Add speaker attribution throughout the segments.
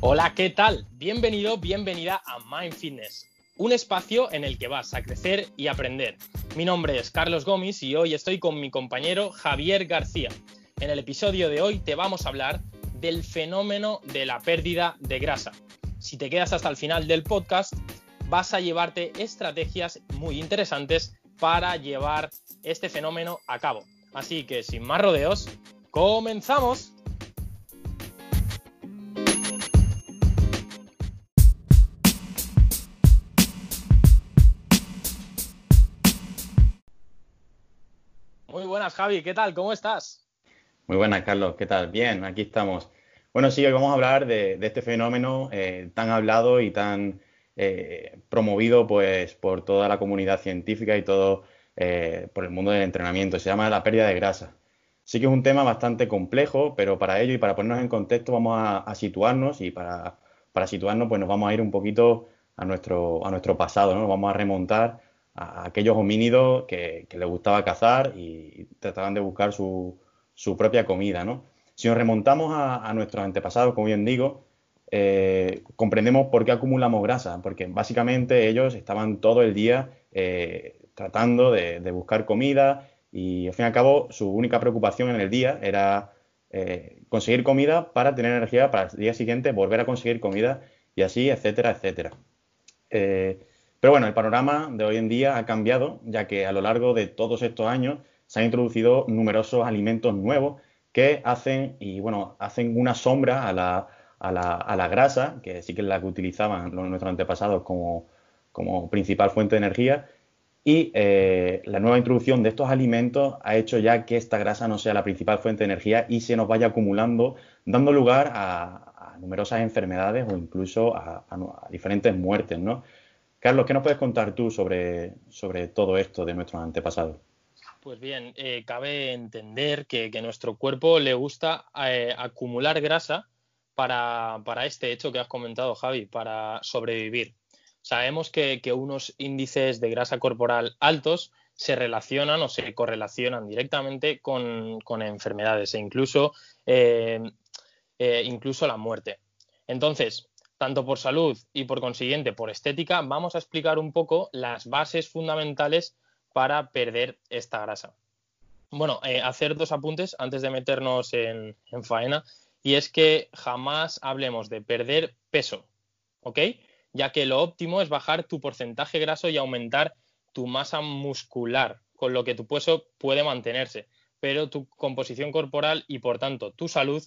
Speaker 1: Hola, ¿qué tal? Bienvenido, bienvenida a Mind Fitness, un espacio en el que vas a crecer y aprender. Mi nombre es Carlos Gómez y hoy estoy con mi compañero Javier García. En el episodio de hoy te vamos a hablar del fenómeno de la pérdida de grasa. Si te quedas hasta el final del podcast, vas a llevarte estrategias muy interesantes para llevar este fenómeno a cabo. Así que sin más rodeos, comenzamos. Javi, ¿qué tal? ¿Cómo estás?
Speaker 2: Muy buenas, Carlos, ¿qué tal? Bien, aquí estamos. Bueno, sí, hoy vamos a hablar de, este fenómeno eh, tan hablado y tan eh, promovido pues, por toda la comunidad científica y todo eh, por el mundo del entrenamiento. Se llama la pérdida de grasa. Sí que es un tema bastante complejo, pero para ello y para ponernos en contexto vamos a, situarnos y para, situarnos pues nos vamos a ir un poquito a nuestro, a nuestro pasado, ¿no? Nos vamos a remontar a aquellos homínidos que, les gustaba cazar y trataban de buscar su, propia comida, ¿no? Si nos remontamos a, nuestros antepasados, como bien digo, eh, comprendemos por qué acumulamos grasa, porque básicamente ellos estaban todo el día eh, tratando de, buscar comida y al fin y al cabo su única preocupación en el día era eh, conseguir comida para tener energía para el día siguiente, volver a conseguir comida y así, etcétera, etcétera. Pero bueno, el panorama de hoy en día ha cambiado, ya que a lo largo de todos estos años se han introducido numerosos alimentos nuevos que hacen, y bueno, hacen una sombra a la, a la, a la grasa, que sí que es la que utilizaban nuestros antepasados como, como principal fuente de energía, y eh, la nueva introducción de estos alimentos ha hecho ya que esta grasa no sea la principal fuente de energía y se nos vaya acumulando, dando lugar a, numerosas enfermedades o incluso a, a diferentes muertes, ¿no? Carlos, ¿qué nos puedes contar tú sobre, sobre todo esto de nuestros antepasados?
Speaker 1: Pues bien, eh, cabe entender que, nuestro cuerpo le gusta eh, acumular grasa para, este hecho que has comentado, Javi, para sobrevivir. Sabemos que, unos índices de grasa corporal altos se relacionan o se correlacionan directamente con, enfermedades e incluso, eh, incluso la muerte. Entonces, tanto por salud y por consiguiente por estética, vamos a explicar un poco las bases fundamentales para perder esta grasa. Bueno, eh, hacer dos apuntes antes de meternos en, faena, y es que jamás hablemos de perder peso, ¿ok? Ya que lo óptimo es bajar tu porcentaje graso y aumentar tu masa muscular, con lo que tu peso puede mantenerse, pero tu composición corporal y por tanto tu salud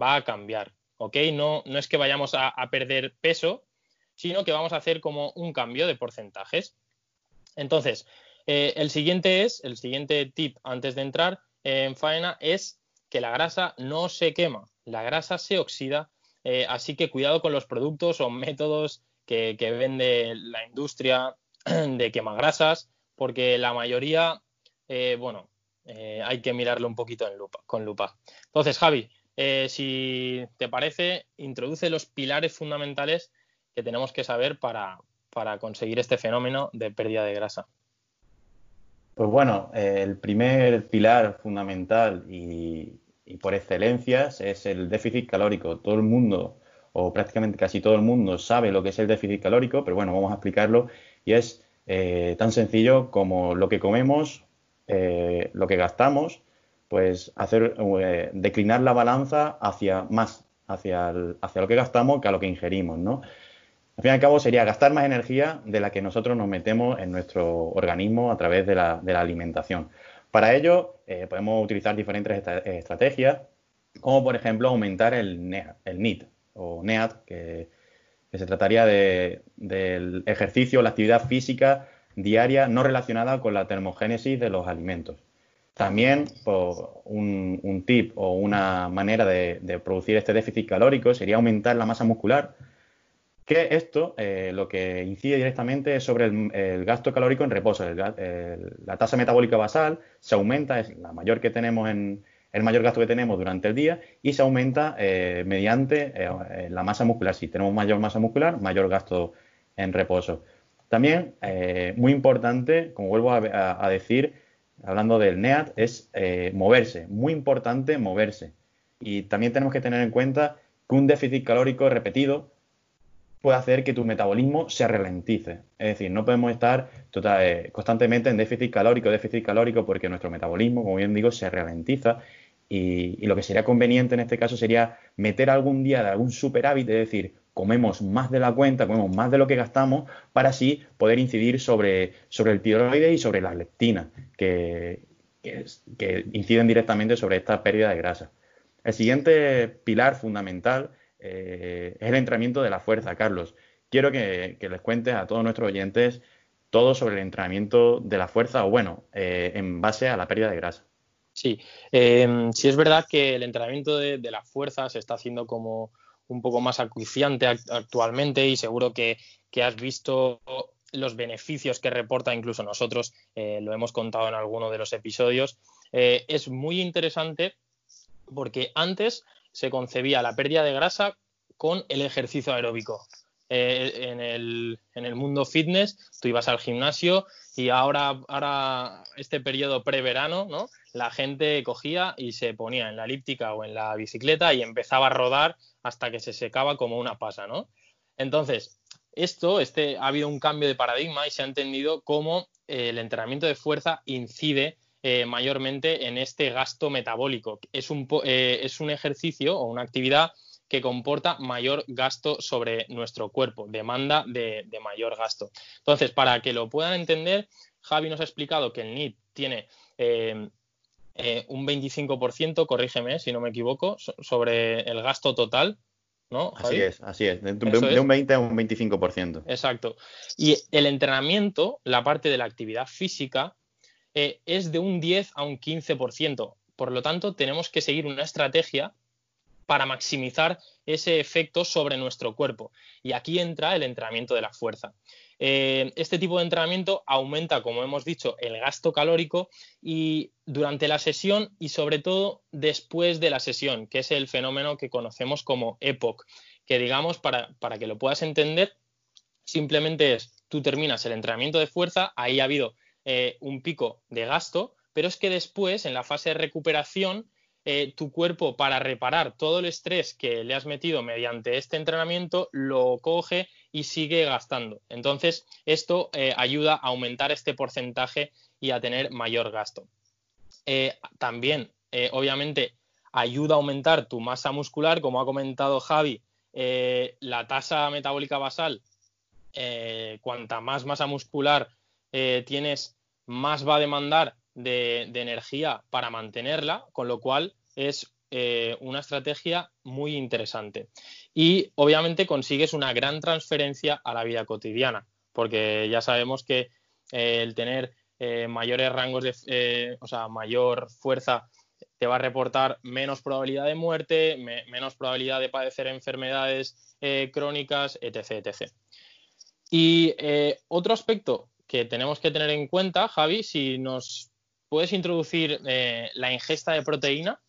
Speaker 1: va a cambiar. ¿Ok? No, no es que vayamos a, perder peso, sino que vamos a hacer como un cambio de porcentajes. Entonces, eh, el siguiente es, el siguiente tip antes de entrar en faena es que la grasa no se quema, la grasa se oxida, eh, así que cuidado con los productos o métodos que, vende la industria de quemagrasas, porque la mayoría, eh, bueno, hay que mirarlo un poquito con lupa. Entonces, Javi, eh, si te parece, introduce los pilares fundamentales que tenemos que saber para, conseguir este fenómeno de pérdida de grasa.
Speaker 2: Pues bueno, eh, el primer pilar fundamental y, por excelencia es el déficit calórico. Todo el mundo, o prácticamente casi todo el mundo, sabe lo que es el déficit calórico, pero bueno, vamos a explicarlo y es eh, tan sencillo como lo que comemos, lo que gastamos pues hacer eh, declinar la balanza hacia más, hacia, hacia lo que gastamos que a lo que ingerimos, ¿no? Al fin y al cabo sería gastar más energía de la que nosotros nos metemos en nuestro organismo a través de la, alimentación. Para ello eh, podemos utilizar diferentes estrategias, como por ejemplo aumentar el, NEAT, el NEAT o NEAT, que, se trataría del ejercicio la actividad física diaria no relacionada con la termogénesis de los alimentos. También pues, un, tip o una manera de, producir este déficit calórico sería aumentar la masa muscular, que esto eh, lo que incide directamente es sobre el, gasto calórico en reposo. la tasa metabólica basal se aumenta, es la mayor que tenemos en el mayor gasto que tenemos durante el día y se aumenta eh, mediante eh, la masa muscular. Si tenemos mayor masa muscular, mayor gasto en reposo. También, muy importante, como vuelvo a decir, hablando del NEAT, es eh, moverse, muy importante moverse. Y también tenemos que tener en cuenta que un déficit calórico repetido puede hacer que tu metabolismo se ralentice. Es decir, no podemos estar tota, eh, constantemente en déficit calórico, déficit calórico, porque nuestro metabolismo, como bien digo, se ralentiza. Y, lo que sería conveniente en este caso sería meter algún día de algún superávit, es decir, comemos más de la cuenta, comemos más de lo que gastamos, para así poder incidir sobre, sobre el tiroides y sobre la leptina, que, que inciden directamente sobre esta pérdida de grasa. El siguiente pilar fundamental eh, es el entrenamiento de la fuerza, Carlos. Quiero que, les cuentes a todos nuestros oyentes todo sobre el entrenamiento de la fuerza o bueno, eh, en base a la pérdida de grasa.
Speaker 1: Sí, em, sí es verdad que el entrenamiento de, la fuerza se está haciendo como un poco más acuciante actualmente y seguro que, has visto los beneficios que reporta incluso nosotros, eh, lo hemos contado en alguno de los episodios. es muy interesante porque antes se concebía la pérdida de grasa con el ejercicio aeróbico. Eh, en, el, mundo fitness, tú ibas al gimnasio y ahora, ahora este periodo preverano, ¿no? La gente cogía y se ponía en la elíptica o en la bicicleta y empezaba a rodar hasta que se secaba como una pasa, ¿no? Entonces, esto, este, ha habido un cambio de paradigma y se ha entendido cómo eh, el entrenamiento de fuerza incide eh, mayormente en este gasto metabólico. Es un, eh, es un ejercicio o una actividad que comporta mayor gasto sobre nuestro cuerpo, demanda de, mayor gasto. Entonces, para que lo puedan entender, Javi nos ha explicado que el NIT tiene eh, un 25%, corrígeme si no me equivoco, sobre el gasto total. ¿no?
Speaker 2: Así es, así es, de, de un 20 a un 25%.
Speaker 1: Exacto. Y el entrenamiento, la parte de la actividad física, eh, es de un 10 a un 15%. Por lo tanto, tenemos que seguir una estrategia para maximizar ese efecto sobre nuestro cuerpo. Y aquí entra el entrenamiento de la fuerza. Eh, este tipo de entrenamiento aumenta, como hemos dicho, el gasto calórico y durante la sesión y sobre todo después de la sesión, que es el fenómeno que conocemos como EPOC, que digamos, para, para que lo puedas entender, simplemente es, tú terminas el entrenamiento de fuerza, ahí ha habido eh, un pico de gasto, pero es que después, en la fase de recuperación, eh, tu cuerpo para reparar todo el estrés que le has metido mediante este entrenamiento lo coge y sigue gastando. Entonces, esto eh, ayuda a aumentar este porcentaje y a tener mayor gasto. también, obviamente, ayuda a aumentar tu masa muscular, como ha comentado Javi, la tasa metabólica basal, cuanta más masa muscular tienes más va a demandar de, energía para mantenerla, con lo cual es eh, una estrategia muy interesante. Y obviamente consigues una gran transferencia a la vida cotidiana, porque ya sabemos que eh, el tener eh, mayores rangos de, o sea, mayor fuerza te va a reportar menos probabilidad de muerte, menos probabilidad de padecer enfermedades crónicas, etc. etc. Y otro aspecto que tenemos que tener en cuenta, Javi, si nos puedes introducir eh, la ingesta de proteína.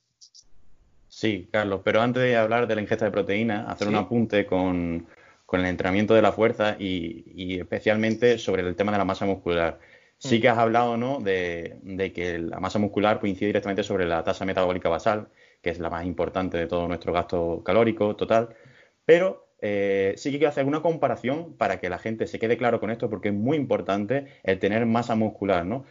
Speaker 2: Sí, Carlos, pero antes de hablar de la ingesta de proteína, hacer un apunte con, el entrenamiento de la fuerza y, especialmente sobre el tema de la masa muscular. Sí mm. que has hablado ¿no? de, que la masa muscular coincide directamente sobre la tasa metabólica basal, que es la más importante de todo nuestro gasto calórico total, pero eh, sí que quiero hacer una comparación para que la gente se quede claro con esto, porque es muy importante el tener masa muscular, ¿no?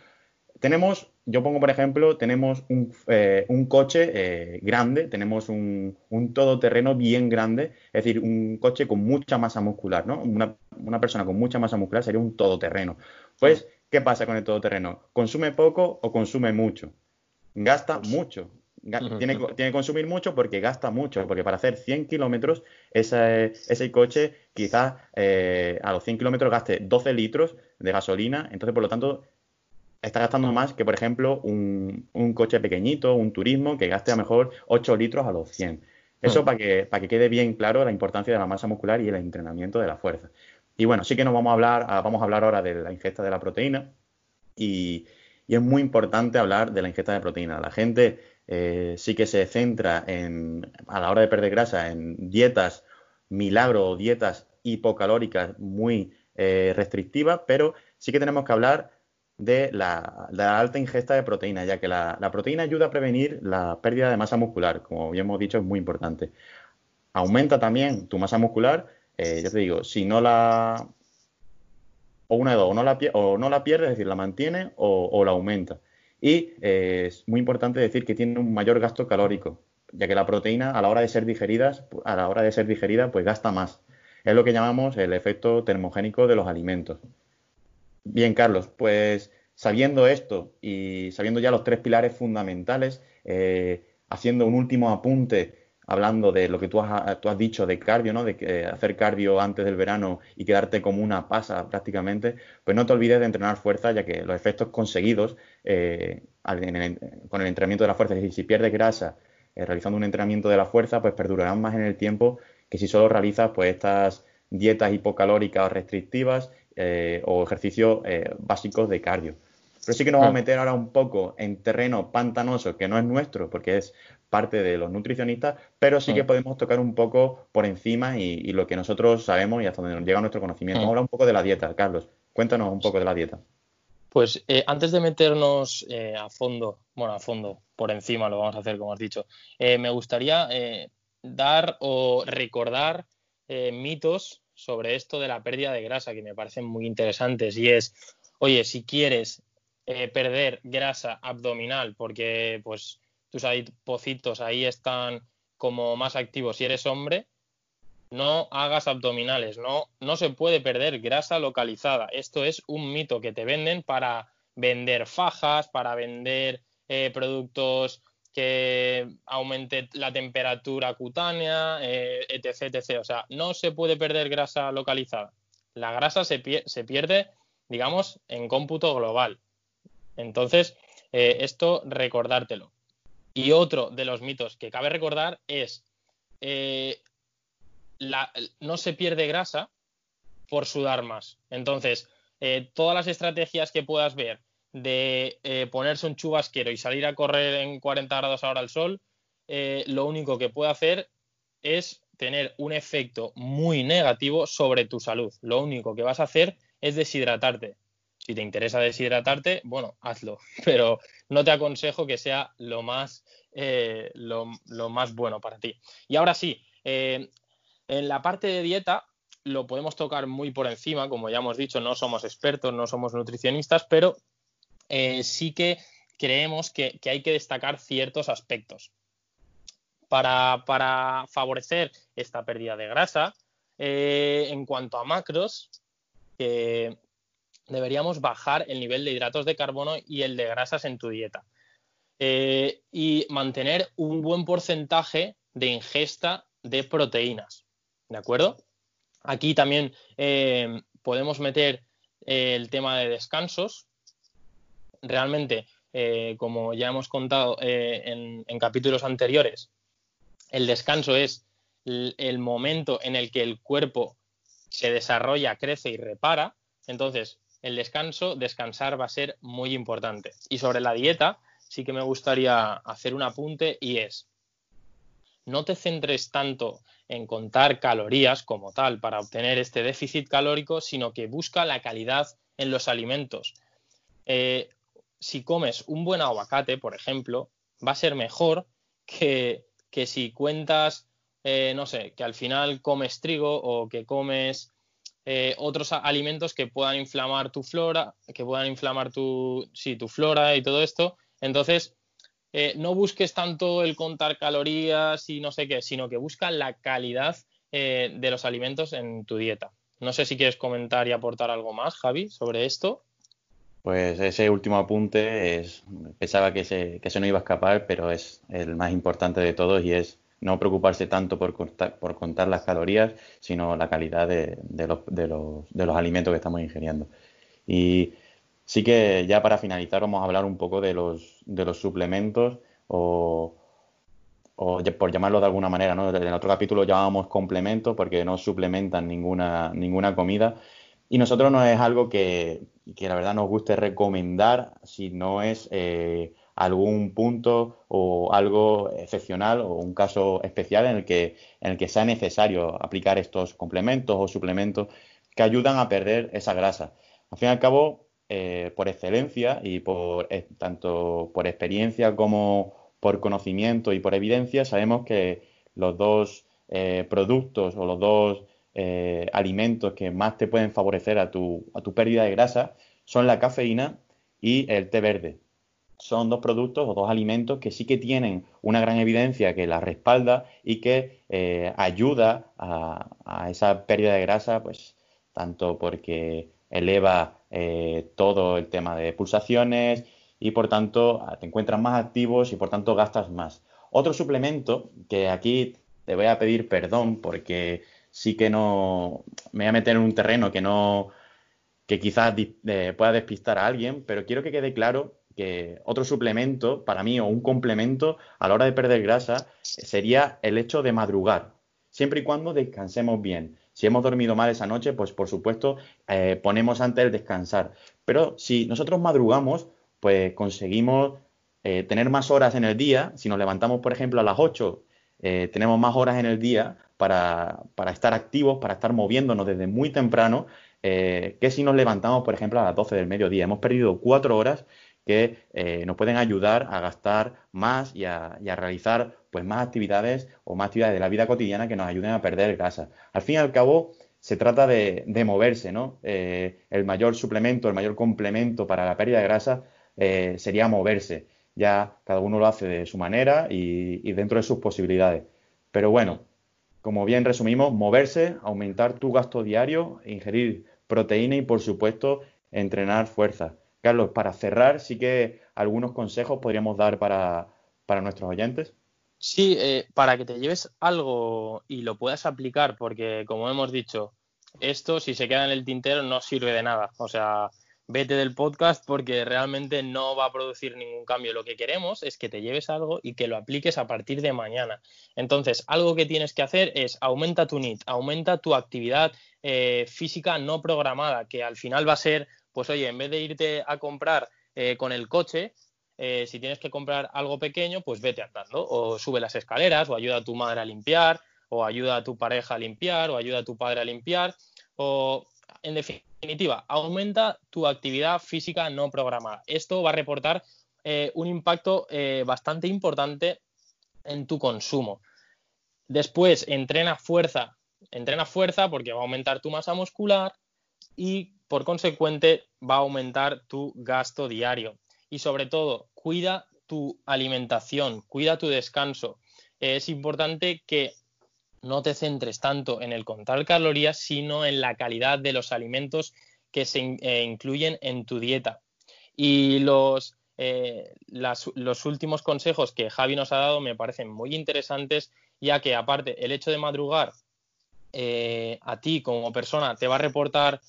Speaker 2: Tenemos, yo pongo por ejemplo, tenemos un, eh, coche eh, grande, tenemos un, todoterreno bien grande, es decir, un coche con mucha masa muscular, ¿no? Una, persona con mucha masa muscular sería un todoterreno. Pues, ¿qué pasa con el todoterreno? ¿Consume poco o consume mucho? Gasta pues mucho tiene, que consumir mucho porque gasta mucho, porque para hacer 100 kilómetros ese, ese coche quizás eh, a los 100 kilómetros gaste 12 litros de gasolina, entonces por lo tanto está gastando más que por ejemplo un, coche pequeñito, un turismo que gaste a lo mejor 8 litros a los 100. Eso para, que, para que quede bien claro la importancia de la masa muscular y el entrenamiento de la fuerza. Y bueno, sí que nos vamos a hablar, vamos a hablar ahora de la ingesta de la proteína y, y es muy importante hablar de la ingesta de proteína. La gente eh, sí que se centra en, a la hora de perder grasa en dietas milagro o dietas hipocalóricas muy eh, restrictivas, pero sí que tenemos que hablar de la, alta ingesta de proteína, ya que la, proteína ayuda a prevenir la pérdida de masa muscular, como ya hemos dicho, es muy importante. aumenta también tu masa muscular, eh, ya te digo, si no la... O una de dos, o no la, o no la pierde, es decir, la mantiene o, la aumenta. Y eh, es muy importante decir que tiene un mayor gasto calórico, ya que la proteína a la hora de ser digeridas, a la hora de ser digerida, pues gasta más. Es lo que llamamos el efecto termogénico de los alimentos. Bien, Carlos, pues sabiendo esto y sabiendo ya los tres pilares fundamentales, eh, haciendo un último apunte hablando de lo que tú has, tú has dicho de cardio, ¿no? De que hacer cardio antes del verano y quedarte como una pasa prácticamente, pues no te olvides de entrenar fuerza, ya que los efectos conseguidos eh, con el entrenamiento de la fuerza, es decir, si pierdes grasa eh, realizando un entrenamiento de la fuerza, pues perdurarán más en el tiempo que si solo realizas pues estas dietas hipocalóricas o restrictivas o ejercicios básicos de cardio. Pero sí que nos vamos a meter ahora un poco en terreno pantanoso, que no es nuestro, porque es parte de los nutricionistas, pero sí que podemos tocar un poco por encima y, lo que nosotros sabemos y hasta donde nos llega nuestro conocimiento. Vamos a hablar un poco de la dieta, Carlos. Cuéntanos un poco de la dieta.
Speaker 1: Pues eh, antes de meternos eh, a fondo, bueno, a fondo, por encima lo vamos a hacer, como has dicho, eh, me gustaría dar o recordar mitos sobre esto de la pérdida de grasa que me parecen muy interesantes y es, oye, si quieres eh, perder grasa abdominal porque pues tus adipocitos ahí están como más activos si eres hombre, no hagas abdominales, no, no se puede perder grasa localizada. Esto es un mito que te venden para vender fajas, para vender eh, productos que aumente la temperatura cutánea, eh, etc, etc. O sea, no se puede perder grasa localizada. La grasa se, pierde, digamos, en cómputo global. Entonces, eh, esto recordártelo. Y otro de los mitos que cabe recordar es, eh, no se pierde grasa por sudar más. Entonces, eh, todas las estrategias que puedas ver de ponerse un chubasquero y salir a correr en 40 grados ahora al sol, lo único que puede hacer es tener un efecto muy negativo sobre tu salud. Lo único que vas a hacer es deshidratarte. Si te interesa deshidratarte, bueno, hazlo, pero no te aconsejo que sea lo más, eh, lo, más bueno para ti. Y ahora sí, eh, en la parte de dieta lo podemos tocar muy por encima, como ya hemos dicho, no somos expertos, no somos nutricionistas, pero eh, sí que creemos que, hay que destacar ciertos aspectos. Para, favorecer esta pérdida de grasa, en cuanto a macros, que deberíamos bajar el nivel de hidratos de carbono y el de grasas en tu dieta. Eh, y mantener un buen porcentaje de ingesta de proteínas. ¿De acuerdo? Aquí también eh, podemos meter eh, el tema de descansos. Realmente, como ya hemos contado en, capítulos anteriores, el descanso es el momento en el que el cuerpo se desarrolla, crece y repara. Entonces, el descanso, descansar va a ser muy importante. Y sobre la dieta, sí que me gustaría hacer un apunte y es, no te centres tanto en contar calorías como tal para obtener este déficit calórico, sino que busca la calidad en los alimentos. Eh, si comes un buen aguacate, por ejemplo, va a ser mejor que, si cuentas, eh, no sé, que al final comes trigo o que comes eh, otros alimentos que puedan inflamar tu flora, que puedan inflamar tu, sí, tu flora y todo esto. Entonces, eh, no busques tanto el contar calorías y no sé qué, sino que busca la calidad de los alimentos en tu dieta. No sé si quieres comentar y aportar algo más, Javi, sobre esto.
Speaker 2: Pues ese último apunte es, pensaba que se, que se no iba a escapar, pero es el más importante de todos y es no preocuparse tanto por contar, por contar las calorías, sino la calidad de, los, de, los, de, los, alimentos que estamos ingiriendo. Y sí que ya para finalizar vamos a hablar un poco de los, de los suplementos o, o por llamarlo de alguna manera, ¿no? En otro capítulo llamábamos complementos porque no suplementan ninguna, ninguna comida. Y nosotros no es algo que, que la verdad nos guste recomendar si no es eh, algún punto o algo excepcional o un caso especial en el que, en el que sea necesario aplicar estos complementos o suplementos que ayudan a perder esa grasa. Al fin y al cabo, eh, por excelencia y por eh, tanto por experiencia como por conocimiento y por evidencia, sabemos que los dos productos o los dos eh, alimentos que más te pueden favorecer a tu, a tu pérdida de grasa son la cafeína y el té verde. Son dos productos o dos alimentos que sí que tienen una gran evidencia que la respalda y que eh, ayuda a, esa pérdida de grasa, pues tanto porque eleva todo el tema de pulsaciones y por tanto te encuentras más activos y por tanto gastas más. Otro suplemento que aquí te voy a pedir perdón porque sí que no me voy a meter en un terreno que no que quizás eh, pueda despistar a alguien, pero quiero que quede claro que otro suplemento para mí o un complemento a la hora de perder grasa sería el hecho de madrugar, siempre y cuando descansemos bien. Si hemos dormido mal esa noche, pues por supuesto eh, ponemos antes el descansar. Pero si nosotros madrugamos, pues conseguimos eh, tener más horas en el día. Si nos levantamos, por ejemplo, a las 8 eh, tenemos más horas en el día para, estar activos, para estar moviéndonos desde muy temprano, eh, que si nos levantamos, por ejemplo, a las 12 del mediodía. Hemos perdido cuatro horas que eh, nos pueden ayudar a gastar más y a, realizar pues, más actividades o más actividades de la vida cotidiana que nos ayuden a perder grasa. Al fin y al cabo, se trata de, moverse, ¿no? el mayor suplemento, el mayor complemento para la pérdida de grasa sería moverse ya cada uno lo hace de su manera y, dentro de sus posibilidades. Pero bueno, como bien resumimos, moverse, aumentar tu gasto diario, ingerir proteína y por supuesto entrenar fuerza. Carlos, para cerrar, sí que algunos consejos podríamos dar para, nuestros oyentes.
Speaker 1: Sí, eh, para que te lleves algo y lo puedas aplicar, porque como hemos dicho, esto si se queda en el tintero no sirve de nada. O sea, vete del podcast porque realmente no va a producir ningún cambio. Lo que queremos es que te lleves algo y que lo apliques a partir de mañana. Entonces, algo que tienes que hacer es aumenta tu NIT, aumenta tu actividad eh, física no programada, que al final va a ser, pues oye, en vez de irte a comprar eh, con el coche, eh, si tienes que comprar algo pequeño, pues vete andando o sube las escaleras o ayuda a tu madre a limpiar o ayuda a tu pareja a limpiar o ayuda a tu padre a limpiar o en definitiva, aumenta tu actividad física no programada. Esto va a reportar eh, un impacto eh, bastante importante en tu consumo. Después, entrena fuerza. Entrena fuerza porque va a aumentar tu masa muscular y, por consecuente, va a aumentar tu gasto diario. Y sobre todo, cuida tu alimentación, cuida tu descanso. Es importante que no te centres tanto en el contar calorías, sino en la calidad de los alimentos que se eh, incluyen en tu dieta. Y los, eh, los últimos consejos que Javi nos ha dado me parecen muy interesantes, ya que aparte el hecho de madrugar eh, a ti como persona te va a reportar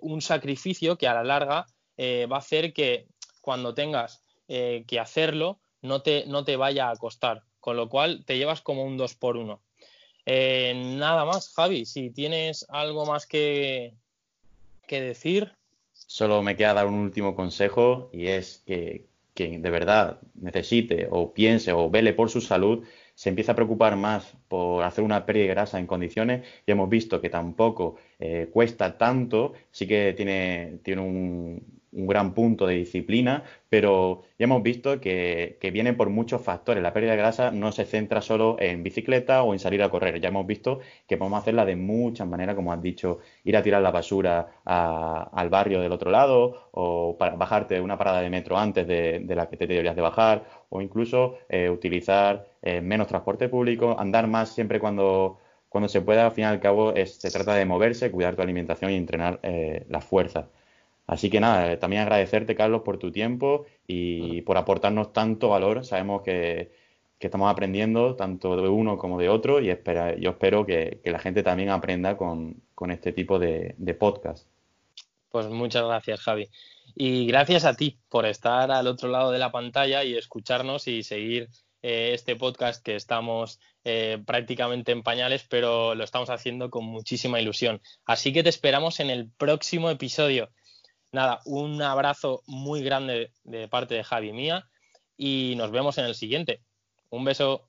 Speaker 1: un sacrificio que a la larga va a hacer que cuando tengas que hacerlo no te, no te vaya a costar, con lo cual te llevas como un 2 por 1 eh, nada más, Javi, si tienes algo más que, que decir.
Speaker 2: Solo me queda dar un último consejo y es que quien de verdad necesite o piense o vele por su salud se empieza a preocupar más por hacer una pérdida de grasa en condiciones y hemos visto que tampoco eh, cuesta tanto, sí que tiene, tiene un, un gran punto de disciplina, pero ya hemos visto que, viene por muchos factores. La pérdida de grasa no se centra solo en bicicleta o en salir a correr. Ya hemos visto que podemos hacerla de muchas maneras, como has dicho, ir a tirar la basura al barrio del otro lado o para bajarte una parada de metro antes de, la que te deberías de bajar o incluso eh, utilizar eh, menos transporte público, andar más siempre cuando cuando se pueda, al fin y al cabo, se trata de moverse, cuidar tu alimentación y entrenar eh, la fuerza. Así que nada, también agradecerte, Carlos, por tu tiempo y por aportarnos tanto valor. Sabemos que, estamos aprendiendo tanto de uno como de otro y espera, yo espero que, la gente también aprenda con, este tipo de, podcast.
Speaker 1: Pues muchas gracias, Javi. Y gracias a ti por estar al otro lado de la pantalla y escucharnos y seguir eh, este podcast que estamos eh, prácticamente en pañales, pero lo estamos haciendo con muchísima ilusión. Así que te esperamos en el próximo episodio nada, un abrazo muy grande de parte de Javi mía y nos vemos en el siguiente. Un beso.